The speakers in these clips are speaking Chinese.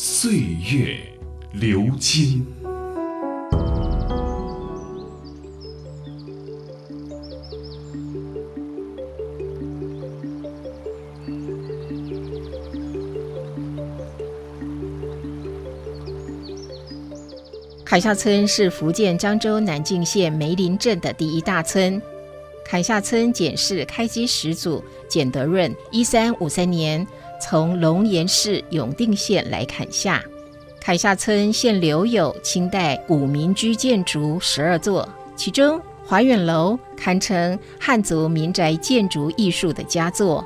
岁月流金。凯下村是福建漳州南靖县梅林镇的第一大村。凯下村简氏开基始祖简德润，一三五三年从龙岩市永定县来凯下。凯下村现留有清代古民居建筑十二座，其中华远楼堪称汉族民宅建筑艺术的佳作。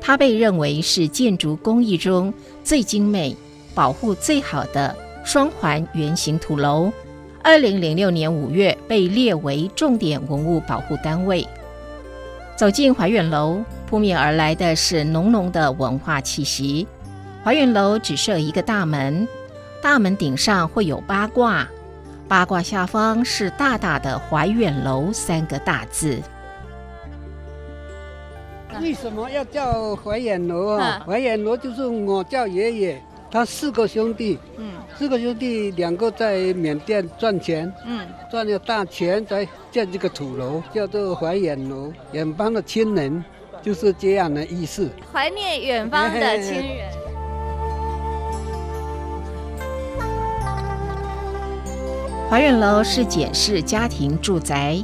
它被认为是建筑工艺中最精美、保护最好的。双环圆形土楼，二零零六年五月被列为重点文物保护单位。走进怀远楼，扑面而来的是浓浓的文化气息。怀远楼只设一个大门，大门顶上会有八卦，八卦下方是大大的“怀远楼”三个大字。为什么要叫怀远楼啊？怀远楼就是我叫爷爷。他四个兄弟，嗯，四个兄弟两个在缅甸赚钱，嗯，赚了大钱才建这个土楼，叫做怀远楼。远方的亲人，就是这样的意思。怀念远方的亲人。怀远楼是简氏家庭住宅，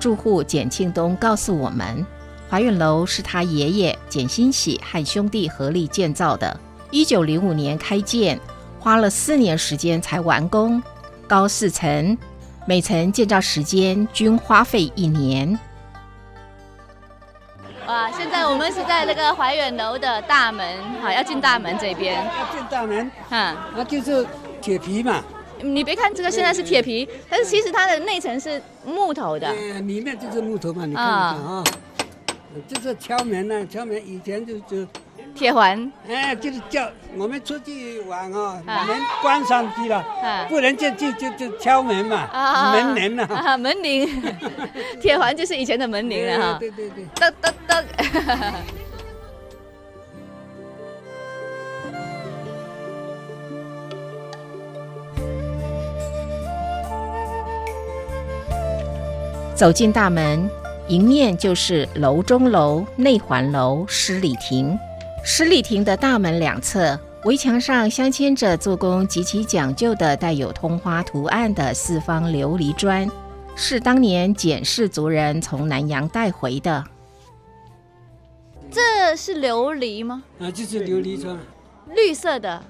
住户简庆东告诉我们，怀远楼是他爷爷简新喜和兄弟合力建造的。一九零五年开建，花了四年时间才完工，高四层，每层建造时间均花费一年。哇！现在我们是在那个怀远楼的大门，好，要进大门这边。要进大门，嗯，那就是铁皮嘛。你别看这个现在是铁皮，但是其实它的内层是木头的。里面就是木头嘛，你看一下啊。就是敲门呢，敲门以前就就。铁环，哎，就是叫我们出去玩哦，门关上去了，不能进去就就敲门嘛，门铃啊，门铃，铁环就是以前的门铃了哈，对对对，噔噔噔。走进大门，迎面就是楼中楼、内环楼、十里亭。十里亭的大门两侧围墙上镶嵌着做工极其讲究的带有通花图案的四方琉璃砖，是当年简氏族人从南洋带回的。这是琉璃吗？啊，就是琉璃砖，绿色的。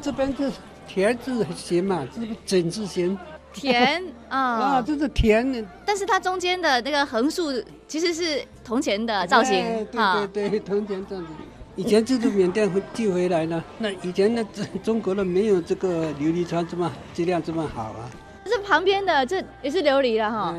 这边是田字形嘛，这个整字形。田啊 啊，这是田。但是它中间的那个横竖其实是铜钱的造型。对对对，铜钱这样子。以前就是缅甸会寄回来呢，那以前那中中国的没有这个琉璃窗这么质量这么好啊。这旁边的这也是琉璃了哈，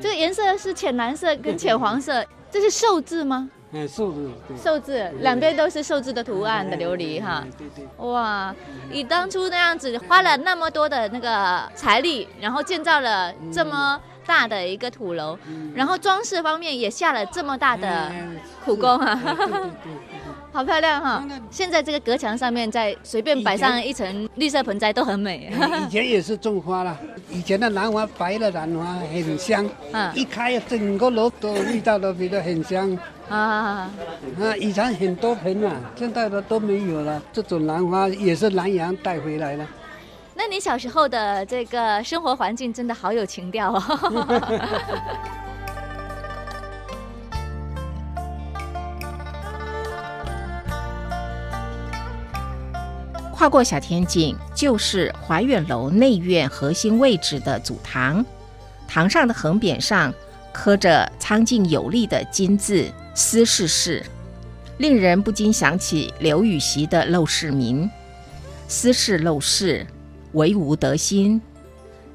这个颜色是浅蓝色跟浅黄色，这是寿字吗？哎，寿字，寿字，两边都是寿字的图案的琉璃哈。对对。哇，你当初那样子花了那么多的那个财力，然后建造了这么大的一个土楼，然后装饰方面也下了这么大的苦功啊。好漂亮哈！现在这个隔墙上面再随便摆上一层绿色盆栽都很美。以前也是种花了，以前的兰花白的兰花很香，嗯，一开整个楼都味道都觉得很香啊啊！以前很多盆啊，现在的都没有了。这种兰花也是南洋带回来的。那你小时候的这个生活环境真的好有情调哦。跨过小天井，就是怀远楼内院核心位置的祖堂。堂上的横匾上刻着苍劲有力的金字“司事氏”，令人不禁想起刘禹锡的《陋室铭》。司事陋室，惟吾德馨。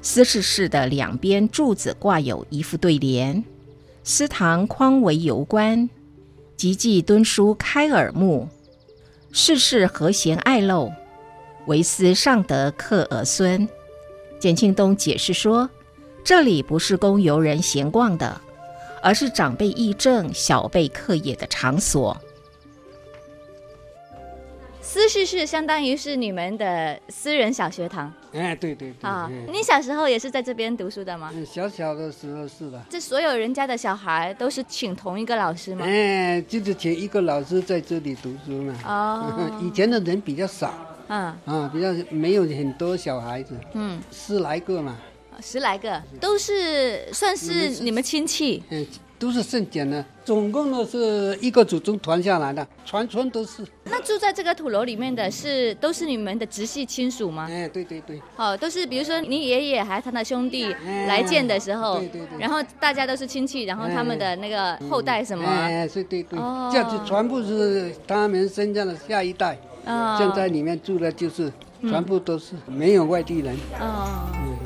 司事室的两边柱子挂有一副对联：“司堂匡为游官，及记敦书开耳目。世事和谐爱陋，唯司尚德克尔孙。”简庆东解释说：“这里不是供游人闲逛的，而是长辈议政、小辈课业的场所。”私事是相当于是你们的私人小学堂。哎，对对对。啊，你小时候也是在这边读书的吗？小小的时候是的。这所有人家的小孩都是请同一个老师吗？哎，就是请一个老师在这里读书嘛。哦。以前的人比较少。嗯。啊，比较没有很多小孩子。嗯。十来个嘛。十来个，都是算是你们亲戚。嗯。都是圣简的，总共呢是一个祖宗传下来的，全村都是。那住在这个土楼里面的是都是你们的直系亲属吗？哎，对对对。哦，都是比如说你爷爷还有他的兄弟来见的时候，对对对。然后大家都是亲戚，然后他们的那个后代什么？哎，对对对。哦。这样子全部是他们身上的下一代。哦。现在里面住的就是全部都是没有外地人。嗯。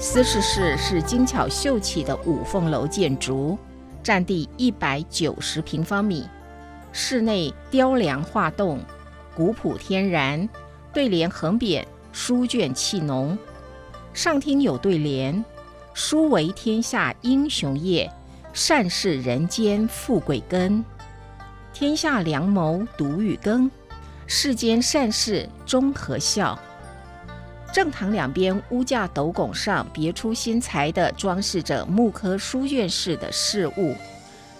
司事室是精巧秀气的五凤楼建筑，占地一百九十平方米，室内雕梁画栋，古朴天然，对联横匾，书卷气浓。上厅有对联：“书为天下英雄业，善是人间富贵根。天下良谋独与耕，世间善事终和笑。”正堂两边屋架斗拱上别出心裁地装饰着木刻书院式的饰物，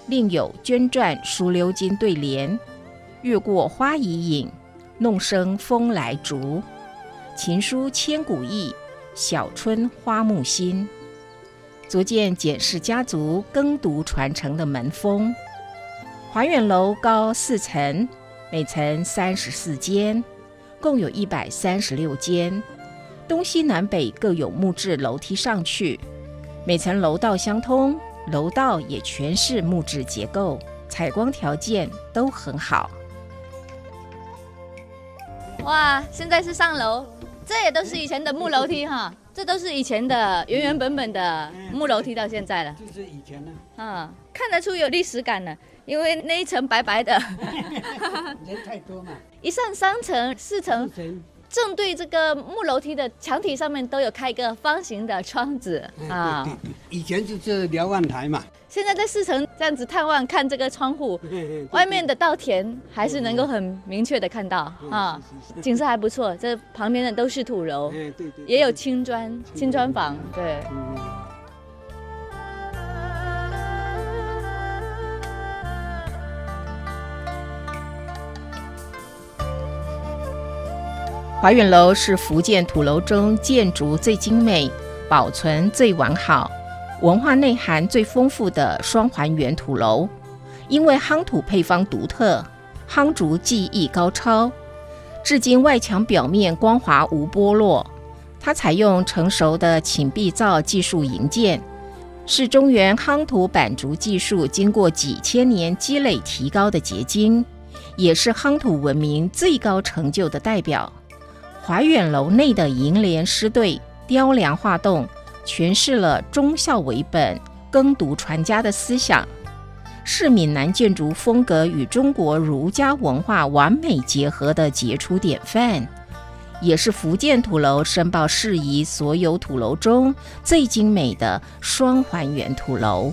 另有绢篆书鎏金对联：“越过花已影，弄生风来竹。琴书千古意，小春花木新。”逐渐检视家族耕读传承的门风。华远楼高四层，每层三十四间，共有一百三十六间。东西南北各有木质楼梯上去，每层楼道相通，楼道也全是木质结构，采光条件都很好。哇，现在是上楼，这也都是以前的木楼梯哈，这都是以前的原原本本的木楼梯，到现在了。就是以前的，嗯，看得出有历史感了，因为那一层白白的。人太多嘛。一上三层、四层。正对这个木楼梯的墙体上面都有开一个方形的窗子啊。对对对，以前就是瞭望台嘛。现在在四层这样子探望看这个窗户，外面的稻田还是能够很明确的看到啊，景色还不错。这旁边的都是土楼，对对，也有青砖青砖房，对。华远楼是福建土楼中建筑最精美、保存最完好、文化内涵最丰富的双环圆土楼。因为夯土配方独特，夯竹技艺高超，至今外墙表面光滑无剥落。它采用成熟的寝壁造技术营建，是中原夯土板竹技术经过几千年积累提高的结晶，也是夯土文明最高成就的代表。怀远楼内的楹联诗对、雕梁画栋，诠释了忠孝为本、耕读传家的思想，是闽南建筑风格与中国儒家文化完美结合的杰出典范，也是福建土楼申报事宜所有土楼中最精美的双还原土楼。